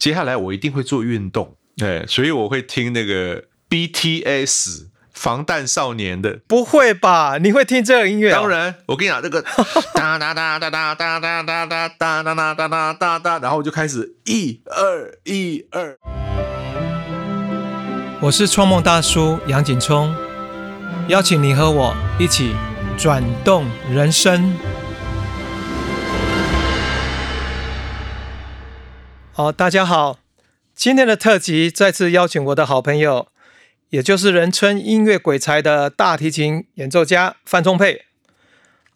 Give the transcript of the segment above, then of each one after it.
接下来我一定会做运动，对，所以我会听那个 BTS 防弹少年的。不会吧？你会听这个音乐、当，然，我跟你讲，这个哒 哒哒哒哒哒哒哒哒哒哒哒哒哒哒哒，然后我就开始一二一二。我是创梦大叔杨景聪，邀请你和我一起转动人生。好，大家好，今天的特辑再次邀请我的好朋友，也就是人称音乐鬼才的大提琴演奏家范仲佩。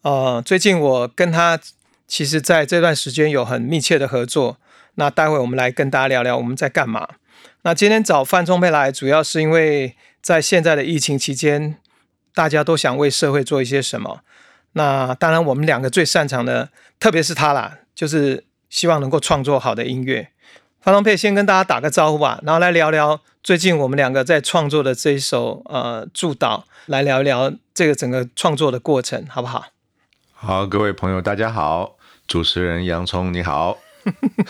呃，最近我跟他其实在这段时间有很密切的合作，那待会我们来跟大家聊聊我们在干嘛。那今天找范仲佩来，主要是因为在现在的疫情期间，大家都想为社会做一些什么。那当然，我们两个最擅长的，特别是他啦，就是希望能够创作好的音乐。范仲佩先跟大家打个招呼吧，然后来聊聊最近我们两个在创作的这一首呃祝祷，来聊一聊这个整个创作的过程，好不好？好，各位朋友，大家好，主持人洋葱你好。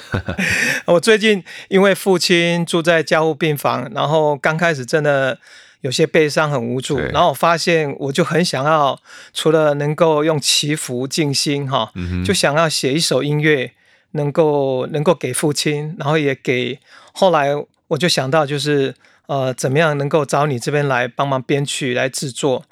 我最近因为父亲住在加护病房，然后刚开始真的有些悲伤，很无助。然后我发现，我就很想要，除了能够用祈福静心哈，就想要写一首音乐，能够能够给父亲，然后也给。后来我就想到，就是呃，怎么样能够找你这边来帮忙编曲来制作。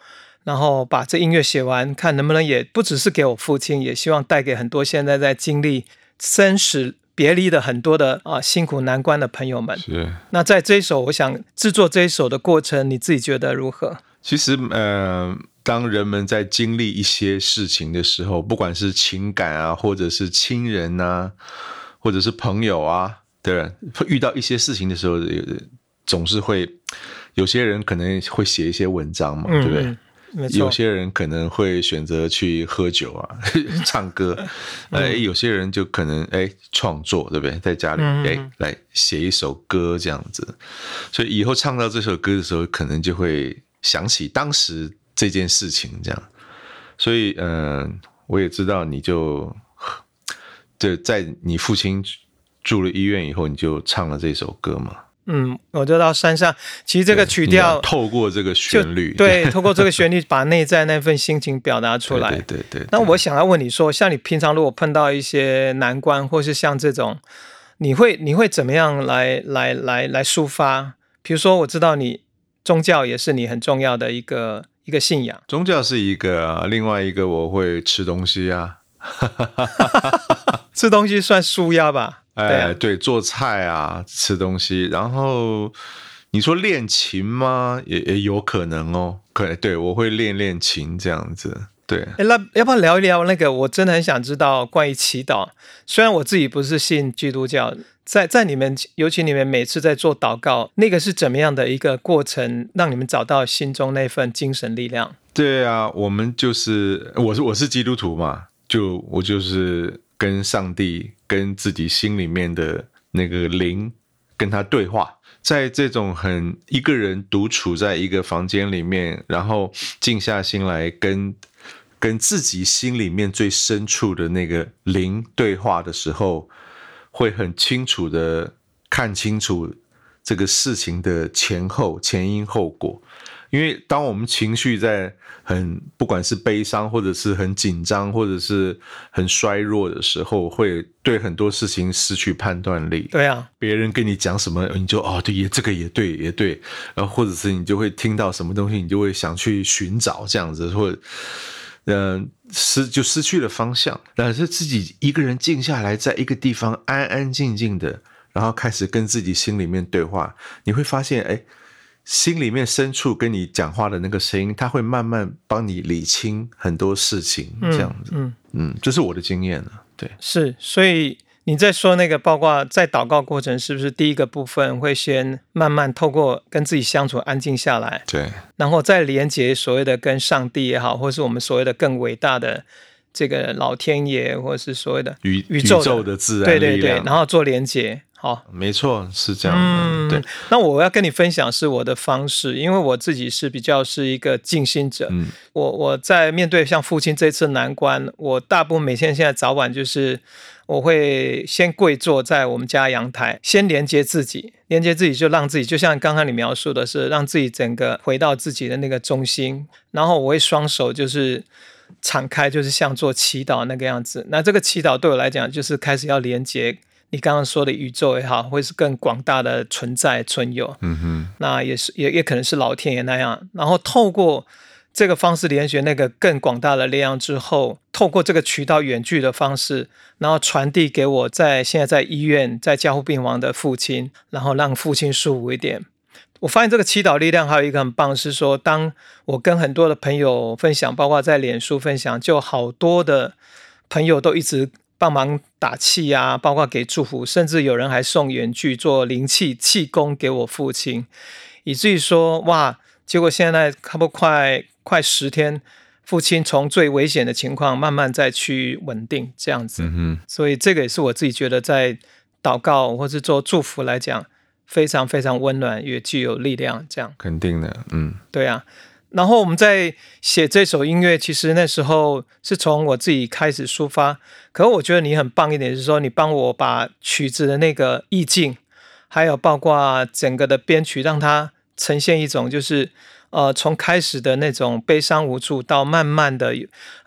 然后把这音乐写完，看能不能也不只是给我父亲，也希望带给很多现在在经历生死别离的很多的啊辛苦难关的朋友们。是，那在这一首，我想制作这一首的过程，你自己觉得如何？其实呃，当人们在经历一些事情的时候，不管是情感啊，或者是亲人啊，或者是朋友啊，对，遇到一些事情的时候，总是会有些人可能会写一些文章嘛，对不对？有，些人可能会选择去喝酒啊、唱歌，嗯哎，有些人就可能哎创作，对不对？在家里嗯哎来写一首歌这样子，所以以后唱到这首歌的时候，可能就会想起当时这件事情这样。所以嗯、呃我也知道你就对，在你父亲住了医院以后，你就唱了这首歌嘛。嗯，我就到山上。其实这个曲调透过这个旋律，对，透过这个旋律把内在那份心情表达出来。对对对对。那我想要问你说，像你平常如果碰到一些难关，或是像这种，你会你会怎么样来来来来抒发？比如说，我知道你宗教也是你很重要的一个一个信仰，宗教是一个啊，另外一个我会吃东西啊，吃东西算舒压吧？对哎，啊，对，做菜啊，吃东西，然后你说练琴吗？也也有可能哦，可对我会练练琴这样子，对，哎，那要不要聊一聊那个？我真的很想知道关于祈祷。虽然我自己不是信基督教，在在你们，尤其你们每次在做祷告，那个是怎么样的一个过程，让你们找到心中那份精神力量？对啊，我们就是我是我是基督徒嘛，就我就是跟上帝跟自己心里面的那个灵跟他对话，在这种很一个人独处在一个房间里面，然后静下心来跟跟自己心里面最深处的那个灵对话的时候，会很清楚的看清楚这个事情的前后前因后果。因为当我们情绪在很不管是悲伤，或者是很紧张，或者是很衰弱的时候，会对很多事情失去判断力。对啊，别人跟你讲什么，你就哦，对，也这个也对，也对，然后或者是你就会听到什么东西，你就会想去寻找这样子，或者嗯、失就失去了方向。但是自己一个人静下来，在一个地方安安静静的，然后开始跟自己心里面对话，你会发现，哎，心里面深处跟你讲话的那个声音，它会慢慢帮你理清很多事情，这样子。嗯，嗯，这是我的经验了。对，是，所以你在说那个，包括在祷告过程，是不是第一个部分会先慢慢透过跟自己相处，安静下来，对，然后再连接所谓的跟上帝也好，或是我们所谓的更伟大的这个老天爷，或是所谓的宇宇宙的自然对对对，然后做连接。好，没错，是这样的。嗯，对，那我要跟你分享是我的方式，因为我自己是比较是一个静心者。嗯我我在面对像父亲这次难关，我大部分每天现在早晚就是我会先跪坐在我们家阳台，先连接自己，连接自己就让自己，就像刚刚你描述的是，让自己整个回到自己的那个中心，然后我会双手就是敞开，就是像做祈祷那个样子。那这个祈祷对我来讲，就是开始要连接你刚刚说的宇宙也好，或是更广大的存在存有。嗯哼，那也是也也可能是老天爷那样，然后透过这个方式连接那个更广大的力量之后，透过这个渠道远距的方式，然后传递给我在现在在医院在加护病房的父亲，然后让父亲舒服一点。我发现这个祈祷力量还有一个很棒，是说当我跟很多的朋友分享，包括在脸书分享，就好多的朋友都一直帮忙打气啊，包括给祝福，甚至有人还送远距做灵气气功给我父亲，以至于说哇，结果现在差不多快快十天，父亲从最危险的情况慢慢再去稳定这样子，嗯，所以这个也是我自己觉得在祷告或是做祝福来讲，非常非常温暖，也具有力量这样。肯定的，嗯对啊，然后我们在写这首音乐，其实那时候是从我自己开始抒发。可我觉得你很棒一点，是说你帮我把曲子的那个意境，还有包括整个的编曲，让它呈现一种就是呃，从开始的那种悲伤无助，到慢慢的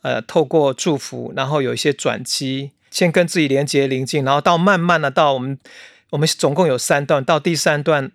呃，透过祝福，然后有一些转机，先跟自己连接临近，然后到慢慢的到我们我们总共有三段，到第三段。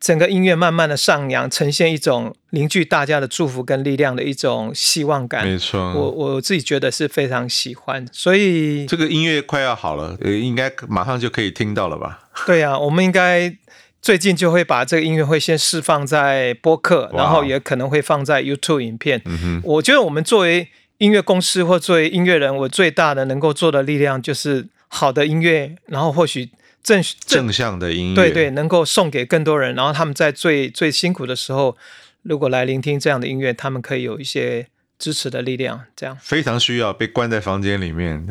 整个音乐慢慢的上扬，呈现一种凝聚大家的祝福跟力量的一种希望感。没错。我我自己觉得是非常喜欢，所以这个音乐快要好了，呃，应该马上就可以听到了吧？对呀、我们应该最近就会把这个音乐会先释放在播客，然后也可能会放在 YouTube 影片。我觉得我们作为音乐公司或作为音乐人，我最大的能够做的力量就是好的音乐，然后或许正正正向的音乐，对对，能够送给更多人，然后他们在最最辛苦的时候，如果来聆听这样的音乐，他们可以有一些支持的力量。这样，非常需要被关在房间里面。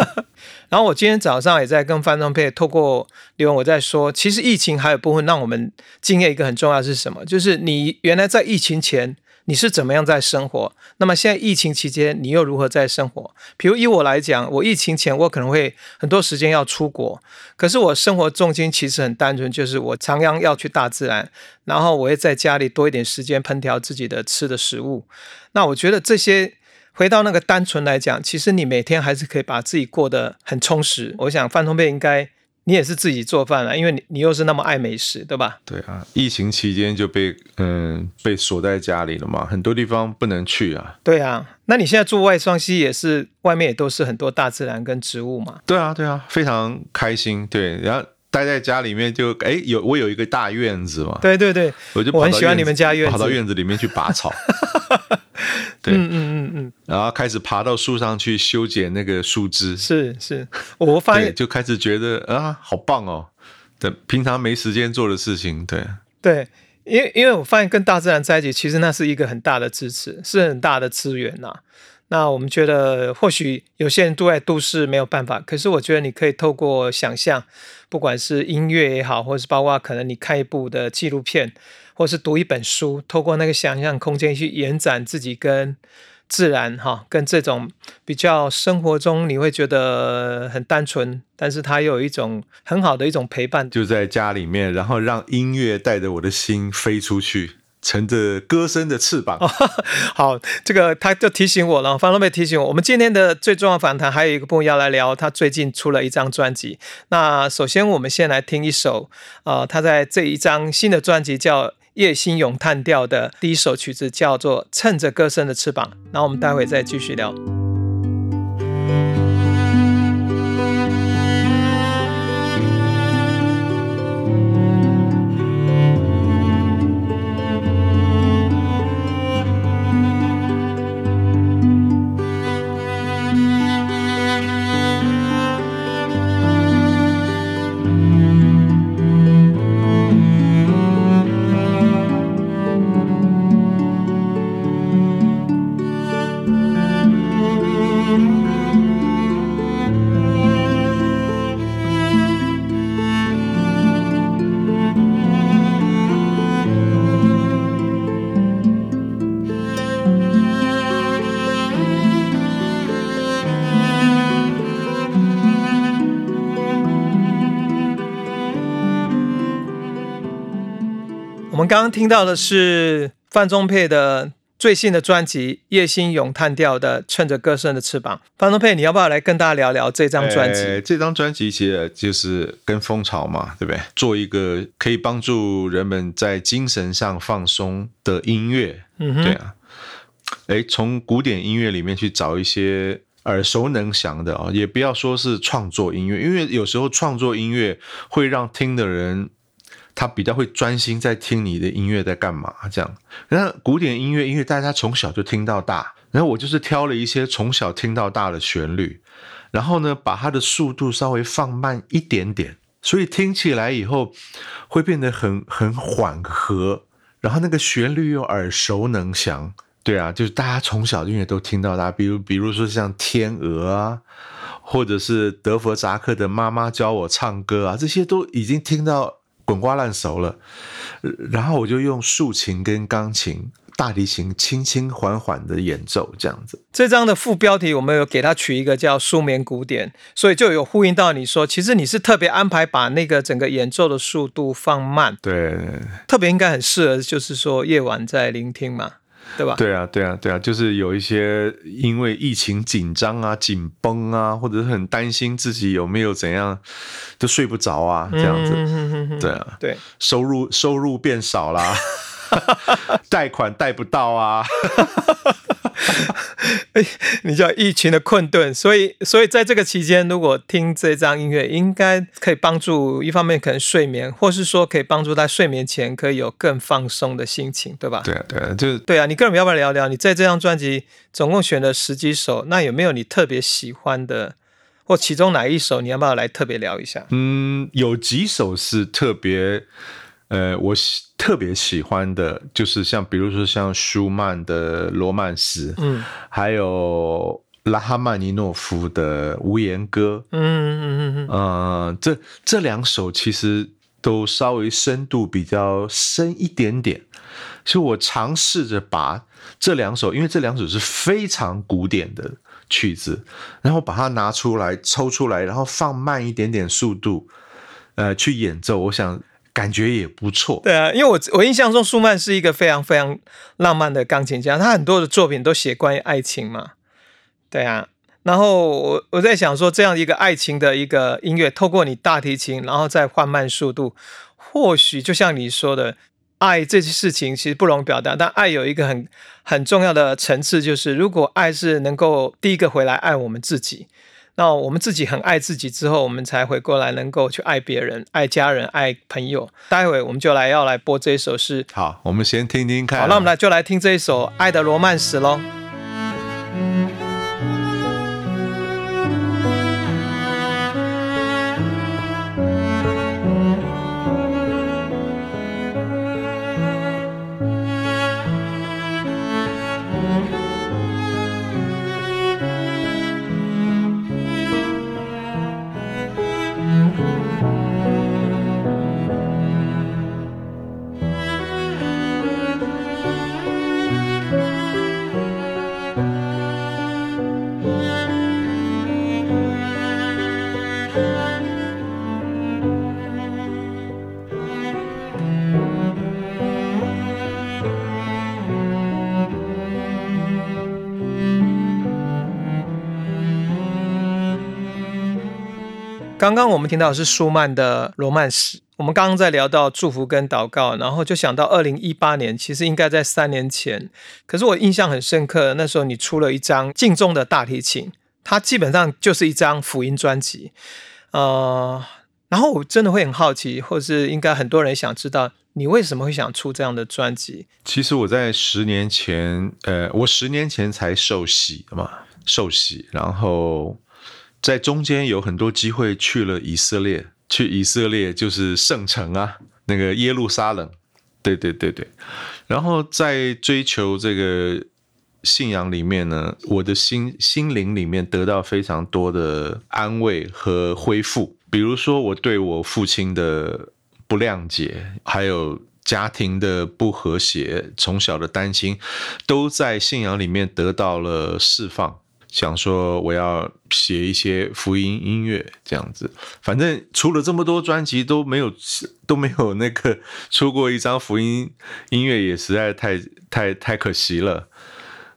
然后我今天早上也在跟范仲佩透过留言，我在说，其实疫情还有部分让我们经验一个很重要的是什么？就是你原来在疫情前你是怎么样在生活，那么现在疫情期间你又如何在生活？比如以我来讲，我疫情前我可能会很多时间要出国，可是我生活重心其实很单纯，就是我常常要去大自然，然后我会在家里多一点时间烹调自己的吃的食物。那我觉得这些回到那个单纯来讲，其实你每天还是可以把自己过得很充实。我想范通贝应该你也是自己做饭了，因为你你又是那么爱美食，对吧？对啊，疫情期间就被嗯被锁在家里了嘛，很多地方不能去啊。对啊，那你现在住外双溪也是外面也都是很多大自然跟植物嘛？对啊，对啊，非常开心。对，然后待在家里面就哎有我有一个大院子嘛，对对对，我就我很喜欢你们家院子跑到院子里面去拔草。对。嗯嗯嗯嗯，然后开始爬到树上去修剪那个树枝，是是，我发，现就开始觉得啊，好棒哦！对，平常没时间做的事情，对，对，因为因为我发现跟大自然在一起，其实那是一个很大的支持，是很大的资源呐、那我们觉得，或许有些人住在都市没有办法，可是我觉得你可以透过想象，不管是音乐也好，或是包括可能你看一部的纪录片，或是读一本书，透过那个想象空间去延展自己跟自然哈，跟这种比较生活中你会觉得很单纯，但是它又有一种很好的一种陪伴。就在家里面，然后让音乐带着我的心飞出去，乘着歌声的翅膀。好，这个他就提醒我了，方龙贝提醒我，我们今天的最重要访谈还有一个朋友要来聊，他最近出了一张专辑。那首先我们先来听一首，呃，他在这一张新的专辑叫《夜星咏叹调》的第一首曲子，叫做《趁着歌声的翅膀》。然后我们待会再继续聊。《们刚刚听到的是范仲佩的最新的专辑《叶星咏叹调的趁着歌声的翅膀》。范仲佩，你要不要来跟大家聊聊这张专辑？呃这张专辑其实就是跟风潮嘛，对不对？做一个可以帮助人们在精神上放松的音乐，嗯哼，对啊。哎，从古典音乐里面去找一些耳熟能详的啊、也不要说是创作音乐，因为有时候创作音乐会让听的人他比较会专心在听你的音乐在干嘛这样。那古典音乐，因为大家从小就听到大，然后我就是挑了一些从小听到大的旋律，然后呢，把它的速度稍微放慢一点点，所以听起来以后会变得很很缓和，然后那个旋律又耳熟能详。对啊，就是大家从小音乐都听到大，比如比如说像《天鹅》啊，或者是德弗扎克的《妈妈教我唱歌》啊，这些都已经听到滚瓜烂熟了。呃然后我就用竖琴跟钢琴、大提琴轻轻缓缓的演奏，这样子。这张的副标题我们有给它取一个叫“舒眠古典”，所以就有呼应到你说，其实你是特别安排把那个整个演奏的速度放慢，对，特别应该很适合，就是说夜晚在聆听嘛，对吧？对啊，对啊，对啊，就是有一些因为疫情紧张啊、紧绷啊，或者是很担心自己有没有怎样，都睡不着啊，这样子。对啊，对，收入收入变少啦，贷款贷不到啊。你叫疫情的困顿，所以所以在这个期间，如果听这张音乐，应该可以帮助一方面可能睡眠，或是说可以帮助在睡眠前可以有更放松的心情，对吧？对啊，对啊，就是对啊，你个人要不要聊聊？你在这张专辑总共选了十几首，那有没有你特别喜欢的，或其中哪一首你要不要来特别聊一下？嗯，有几首是特别，呃，我喜特别喜欢的，就是像比如说像舒曼的《罗曼史》，嗯。还有拉哈曼尼诺夫的《无言歌》。嗯嗯嗯嗯呃，这这两首其实都稍微深度比较深一点点，所以我尝试着把这两首，因为这两首是非常古典的曲子，然后把它拿出来抽出来，然后放慢一点点速度，呃，去演奏，我想感觉也不错。对啊，因为我我印象中舒曼是一个非常非常浪漫的钢琴家，他很多的作品都写关于爱情嘛。对啊，然后我我在想说，这样一个爱情的一个音乐，透过你大提琴，然后再放慢速度，或许就像你说的，爱这些事情其实不容易表达，但爱有一个很很重要的层次，就是如果爱是能够第一个回来爱我们自己。那我们自己很爱自己之后，我们才回过来能够去爱别人、爱家人、爱朋友。待会我们就来要来播这一首是好，我们先听听看啊。好，那我们来就来听这一首《爱的罗曼史》喽。刚刚我们听到的是舒曼的《罗曼史》，我们刚刚在聊到祝福跟祷告，然后就想到二零一八年，其实应该在三年前，可是我印象很深刻，那时候你出了一张敬重的大提琴，它基本上就是一张福音专辑，呃，然后我真的会很好奇，或是应该很多人想知道，你为什么会想出这样的专辑？其实我在十年前，呃，我十年前才受洗嘛，受洗，然后在中间有很多机会去了以色列，去以色列就是圣城啊，那个耶路撒冷，对对对对，然后在追求这个信仰里面呢，我的心心灵里面得到非常多的安慰和恢复，比如说我对我父亲的不谅解，还有家庭的不和谐，从小的担心，都在信仰里面得到了释放。想说我要写一些福音音乐这样子。反正出了这么多专辑都没有都没有那个出过一张福音音乐，也实在太太太可惜了。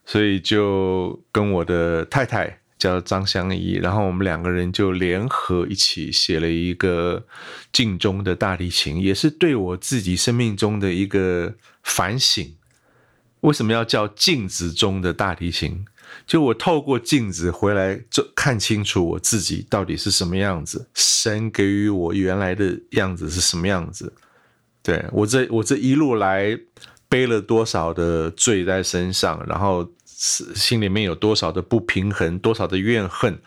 所以就跟我的太太叫张香怡，然后我们两个人就联合一起写了一个镜中的大提琴，也是对我自己生命中的一个反省。为什么要叫镜子中的大提琴？就我透过镜子回来，就看清楚我自己到底是什么样子。神给予我原来的样子是什么样子？对我这我这一路来背了多少的罪在身上，然后心里面有多少的不平衡，多少的怨恨，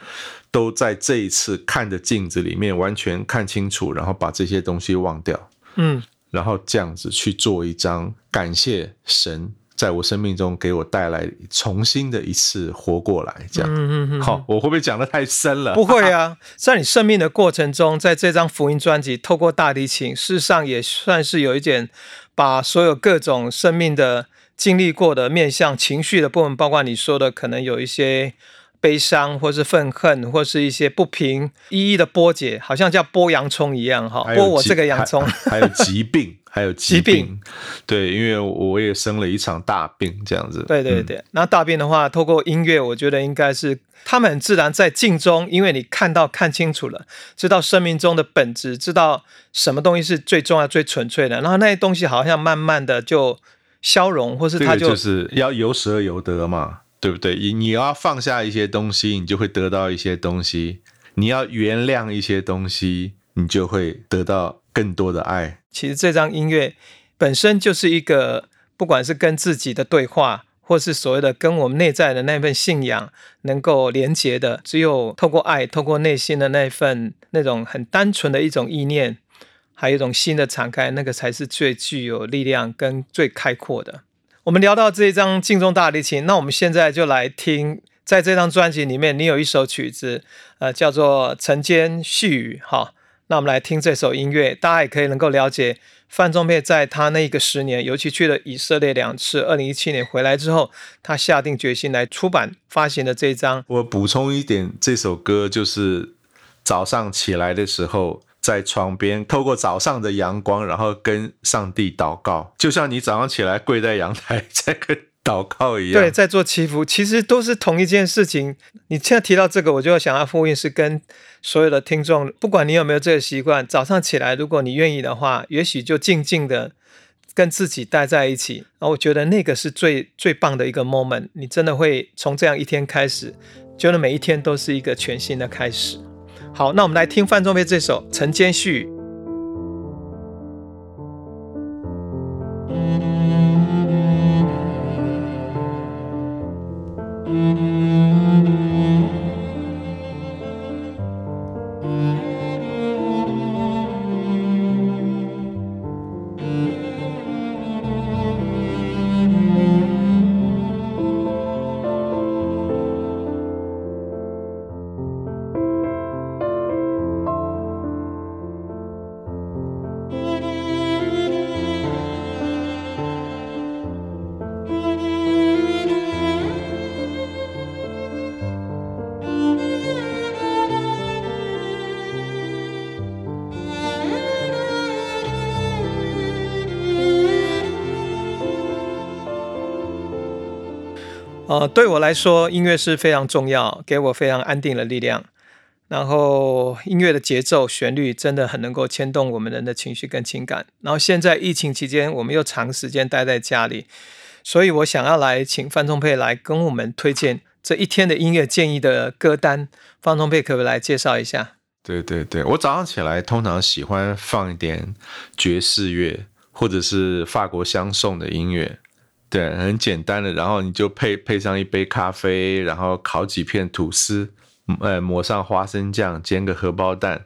都在这一次看着镜子里面完全看清楚，然后把这些东西忘掉。嗯，然后这样子去做一张感谢神。在我生命中给我带来重新的一次活过来，这样，好，我会不会讲的太深了？不会啊，在你生命的过程中，在这张福音专辑，透过大提琴，事实上也算是有一点，把所有各种生命的经历过的面向、情绪的部分，包括你说的可能有一些悲伤，或是愤恨，或是一些不平，一一的剥解，好像叫剥洋葱一样，哈，剥我这个洋葱，还有疾病。还有疾病，对，因为我也生了一场大病，这样子。对对对，那大病的话，透过音乐，我觉得应该是他们很自然在镜中，因为你看到看清楚了，知道生命中的本质，知道什么东西是最重要、最纯粹的，然后那些东西好像慢慢的就消融，或是它就是要有舍而有得嘛，对不对？你你要放下一些东西，你就会得到一些东西；你要原谅一些东西，你就会得到更多的爱。其实这张音乐本身就是一个，不管是跟自己的对话，或是所谓的跟我们内在的那份信仰能够连接的，只有透过爱，透过内心的那份那种很单纯的一种意念，还有一种新的敞开，那个才是最具有力量跟最开阔的。我们聊到这一张镜中大提琴，那我们现在就来听，在这张专辑里面，你有一首曲子，呃，叫做《晨间絮语》哈。那我们来听这首音乐，大家也可以能够了解范仲佩在他那个十年，尤其去了以色列两次，二零一七年回来之后，他下定决心来出版发行的这一张。我补充一点，这首歌就是早上起来的时候，在床边透过早上的阳光，然后跟上帝祷告，就像你早上起来跪在阳台在跟。祷告一样，对，在做祈福，其实都是同一件事情。你现在提到这个，我就想要呼应，是跟所有的听众，不管你有没有这个习惯，早上起来，如果你愿意的话，也许就静静的跟自己待在一起。然后我觉得那个是最最棒的一个 moment，你真的会从这样一天开始，觉得每一天都是一个全新的开始。好，那我们来听范仲淹这首《晨间序》。呃，对我来说，音乐是非常重要，给我非常安定的力量。然后，音乐的节奏、旋律真的很能够牵动我们人的情绪跟情感。然后，现在疫情期间，我们又长时间待在家里，所以我想要来请范仲佩来跟我们推荐这一天的音乐建议的歌单。范仲佩可不可以来介绍一下？对对对，我早上起来通常喜欢放一点爵士乐，或者是法国香颂的音乐。对，很简单的，然后你就配配上一杯咖啡，然后烤几片吐司，呃，抹上花生酱，煎个荷包蛋，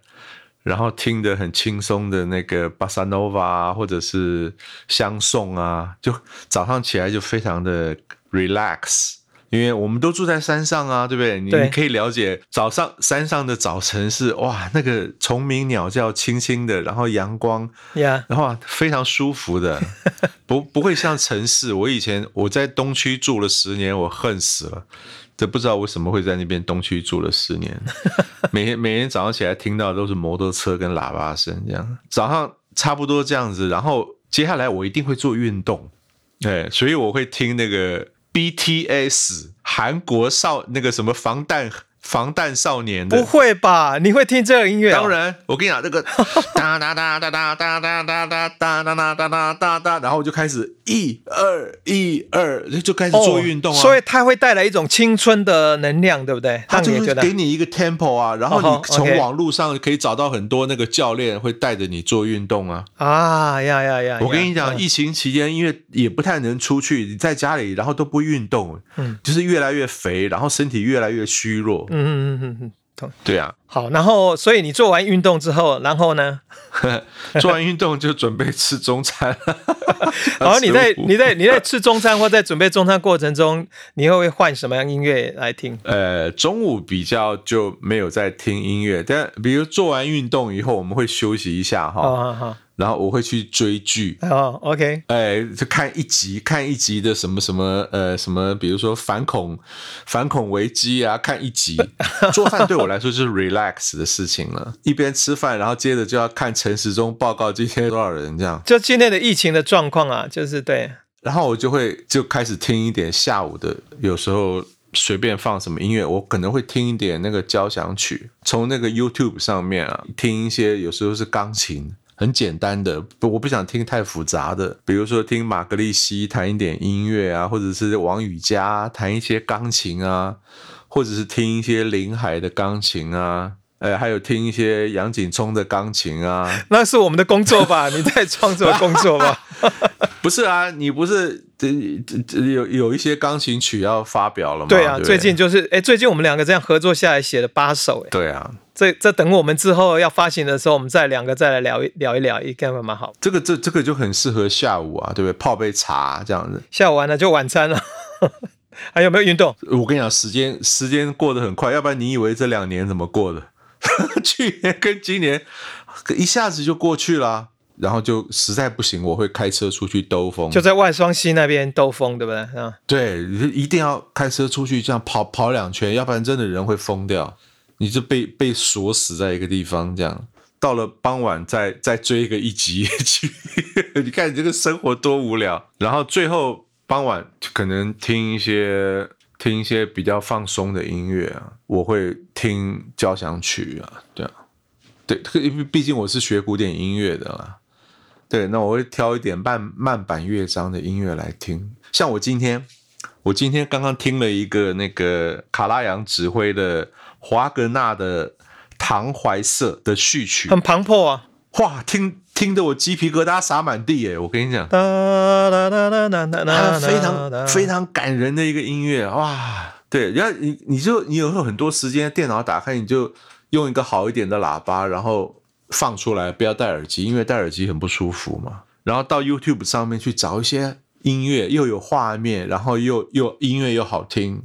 然后听着很轻松的那个巴萨诺瓦，或者是香送啊，就早上起来就非常的 relax。因为我们都住在山上啊，对不对？你可以了解早上山上的早晨是哇，那个虫鸣鸟叫轻轻的，然后阳光，呀，然后非常舒服的，不不会像城市。我以前我在东区住了十年，我恨死了。这不知道为什么会在那边东区住了十年，每天每天早上起来听到都是摩托车跟喇叭声，这样早上差不多这样子，然后接下来我一定会做运动，对，所以我会听那个 BTS 韩国少那个什么防弹。防弹少年的不会吧？你会听这个音乐？当然，我跟你讲，这个 哒哒哒哒哒哒哒哒哒哒哒哒哒哒哒，然后就开始一二一二，就开始做运动啊。所以它会带来一种青春的能量，对不对？它就是给你一个 tempo 啊，然后你从网络上可以找到很多那个教练会带着你做运动啊。啊呀呀呀！我跟你讲，疫情期间因为也不太能出去，你在家里然后都不运动，嗯，就是越来越肥，然后身体越来越虚弱。嗯嗯嗯嗯，对啊。好，然后所以你做完运动之后，然后呢？做完运动就准备吃中餐。然后你在你在你在吃中餐或在准备中餐过程中，你会不会换什么样音乐来听？呃，中午比较就没有在听音乐，但比如做完运动以后，我们会休息一下哈。然后我会去追剧哦，OK，哎，就看一集，看一集的什么什么呃什么，比如说反恐反恐危机啊，看一集。做饭对我来说就是 relax 的事情了，一边吃饭，然后接着就要看陈时中报告今天多少人这样。就今天的疫情的状况啊，就是对。然后我就会就开始听一点下午的，有时候随便放什么音乐，我可能会听一点那个交响曲，从那个 YouTube 上面啊听一些，有时候是钢琴。很简单的，不，我不想听太复杂的，比如说听马格利西弹一点音乐啊，或者是王羽佳弹一些钢琴啊，或者是听一些林海的钢琴啊，呃，还有听一些杨景聪的钢琴啊。那是我们的工作吧？你在创作工作吧？不是啊，你不是这这有有一些钢琴曲要发表了吗？对啊，最近就是哎，最近我们两个这样合作下来写了八首哎。对啊。这这等我们之后要发行的时候，我们再两个再来聊一聊一聊，应该蛮好。这个这这个就很适合下午啊，对不对？泡杯茶这样子。下午完了就晚餐了。还有没有运动？我跟你讲，时间时间过得很快，要不然你以为这两年怎么过的？去年跟今年一下子就过去了，然后就实在不行，我会开车出去兜风，就在外双溪那边兜风，对不对？啊，对，一定要开车出去这样跑跑两圈，要不然真的人会疯掉。你就被被锁死在一个地方，这样到了傍晚再再追一个一集 去，你看你这个生活多无聊。然后最后傍晚可能听一些听一些比较放松的音乐啊，我会听交响曲啊，对啊，对，因为毕竟我是学古典音乐的啦，对，那我会挑一点慢慢板乐章的音乐来听。像我今天，我今天刚刚听了一个那个卡拉扬指挥的。华格纳的《唐怀瑟》的序曲很磅礴啊！哇，听听得我鸡皮疙瘩洒满地耶！我跟你讲，非常非常感人的一个音乐哇！对，然后你你就你有时候很多时间电脑打开，你就用一个好一点的喇叭，然后放出来，不要戴耳机，因为戴耳机很不舒服嘛。然后到 YouTube 上面去找一些音乐，又有画面，然后又又音乐又好听。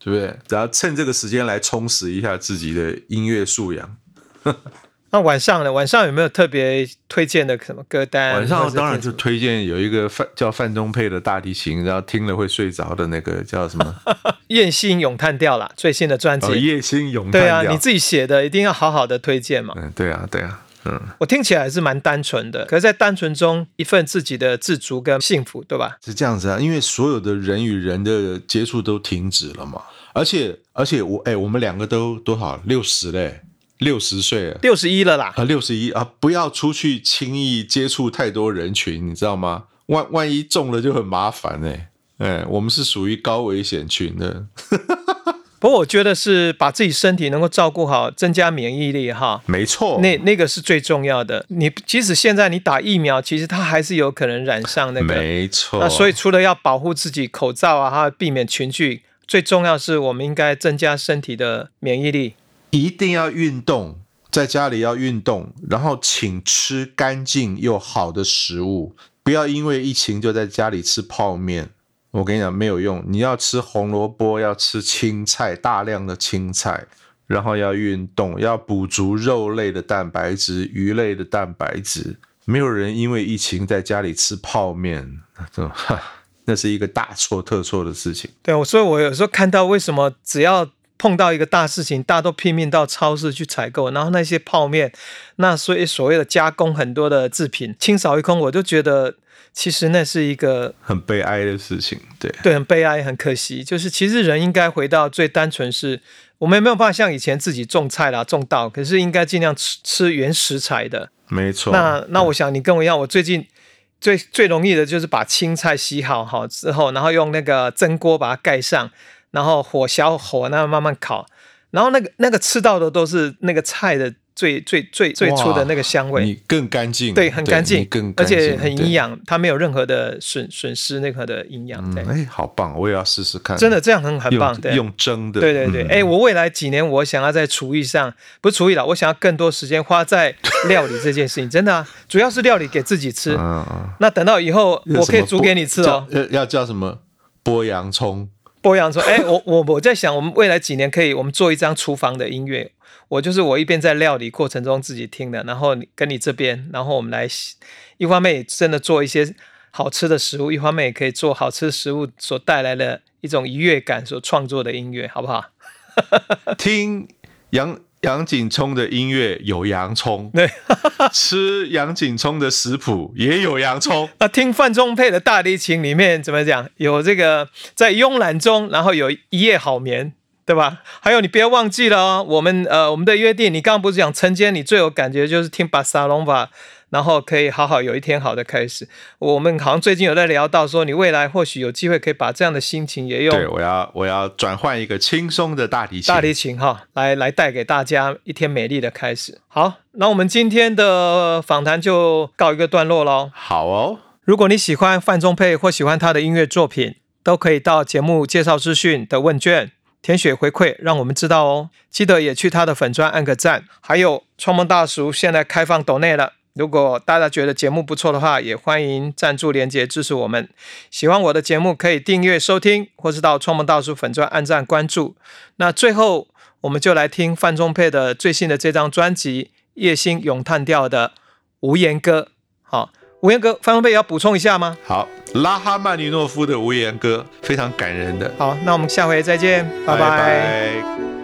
对不对？然后趁这个时间来充实一下自己的音乐素养。那晚上呢？晚上有没有特别推荐的什么歌单？晚上当然就推荐有一个范叫范中佩的大提琴，然后听了会睡着的那个叫什么？夜星咏叹调啦，最新的专辑。夜星咏叹调。对啊，你自己写的，一定要好好的推荐嘛。嗯，对啊，对啊，嗯。我听起来还是蛮单纯的，可是，在单纯中一份自己的自足跟幸福，对吧？是这样子啊，因为所有的人与人的接触都停止了嘛。而且而且我哎，我们两个都多少六十嘞，六十岁了，六十一了啦啊，六十一啊，不要出去轻易接触太多人群，你知道吗？万万一中了就很麻烦哎哎，我们是属于高危险群的。不过我觉得是把自己身体能够照顾好，增加免疫力哈，没错，那那个是最重要的。你即使现在你打疫苗，其实它还是有可能染上那个，没错。那所以除了要保护自己，口罩啊，哈，避免群聚。最重要是我们应该增加身体的免疫力，一定要运动，在家里要运动，然后请吃干净又好的食物，不要因为疫情就在家里吃泡面。我跟你讲没有用，你要吃红萝卜，要吃青菜，大量的青菜，然后要运动，要补足肉类的蛋白质、鱼类的蛋白质。没有人因为疫情在家里吃泡面，那是一个大错特错的事情。对，所以我有时候看到为什么只要碰到一个大事情，大家都拼命到超市去采购，然后那些泡面，那所以所谓的加工很多的制品清扫一空，我就觉得其实那是一个很悲哀的事情。对对，很悲哀，很可惜。就是其实人应该回到最单纯，是我们没有办法像以前自己种菜啦、种稻，可是应该尽量吃吃原食材的。没错。那那我想你跟我一样，我最近最最容易的就是把青菜洗好好之后，然后用那个蒸锅把它盖上，然后火小火那慢慢烤，然后那个那个吃到的都是那个菜的最最最最初的那个香味，你更干净，对，很干净，更而且很营养，它没有任何的损损失任何的营养。对，哎，好棒，我也要试试看。真的这样很很棒，对，用蒸的，对对对。哎，我未来几年我想要在厨艺上，不是厨艺了，我想要更多时间花在料理这件事情。真的啊，主要是料理给自己吃。那等到以后我可以煮给你吃哦。要要叫什么？剥洋葱。剥洋说。哎，我我我在想，我们未来几年可以，我们做一张厨房的音乐。我就是我一边在料理过程中自己听的，然后跟你这边，然后我们来一方面真的做一些好吃的食物，一方面也可以做好吃的食物所带来的一种愉悦感所创作的音乐，好不好？听杨杨景聪的音乐有洋葱，对，吃杨景聪的食谱也有洋葱。那，听范仲佩的大提琴里面怎么讲？有这个在慵懒中，然后有一夜好眠。对吧？还有你不要忘记了哦，我们呃我们的约定，你刚刚不是讲晨间你最有感觉就是听巴萨隆吧，然后可以好好有一天好的开始。我们好像最近有在聊到说，你未来或许有机会可以把这样的心情也用。对，我要我要转换一个轻松的大提琴，大提琴哈，来来带给大家一天美丽的开始。好，那我们今天的访谈就告一个段落喽。好哦，如果你喜欢范仲佩或喜欢他的音乐作品，都可以到节目介绍资讯的问卷。填写回馈，让我们知道哦。记得也去他的粉砖按个赞。还有创梦大叔现在开放抖内了，如果大家觉得节目不错的话，也欢迎赞助连接支持我们。喜欢我的节目可以订阅收听，或是到创梦大叔粉砖按赞关注。那最后，我们就来听范仲佩的最新的这张专辑《夜星咏叹调》的无言歌。好。无言歌，范仲佩要补充一下吗？好，拉哈曼尼诺夫的无言歌非常感人的。好，那我们下回再见，拜拜。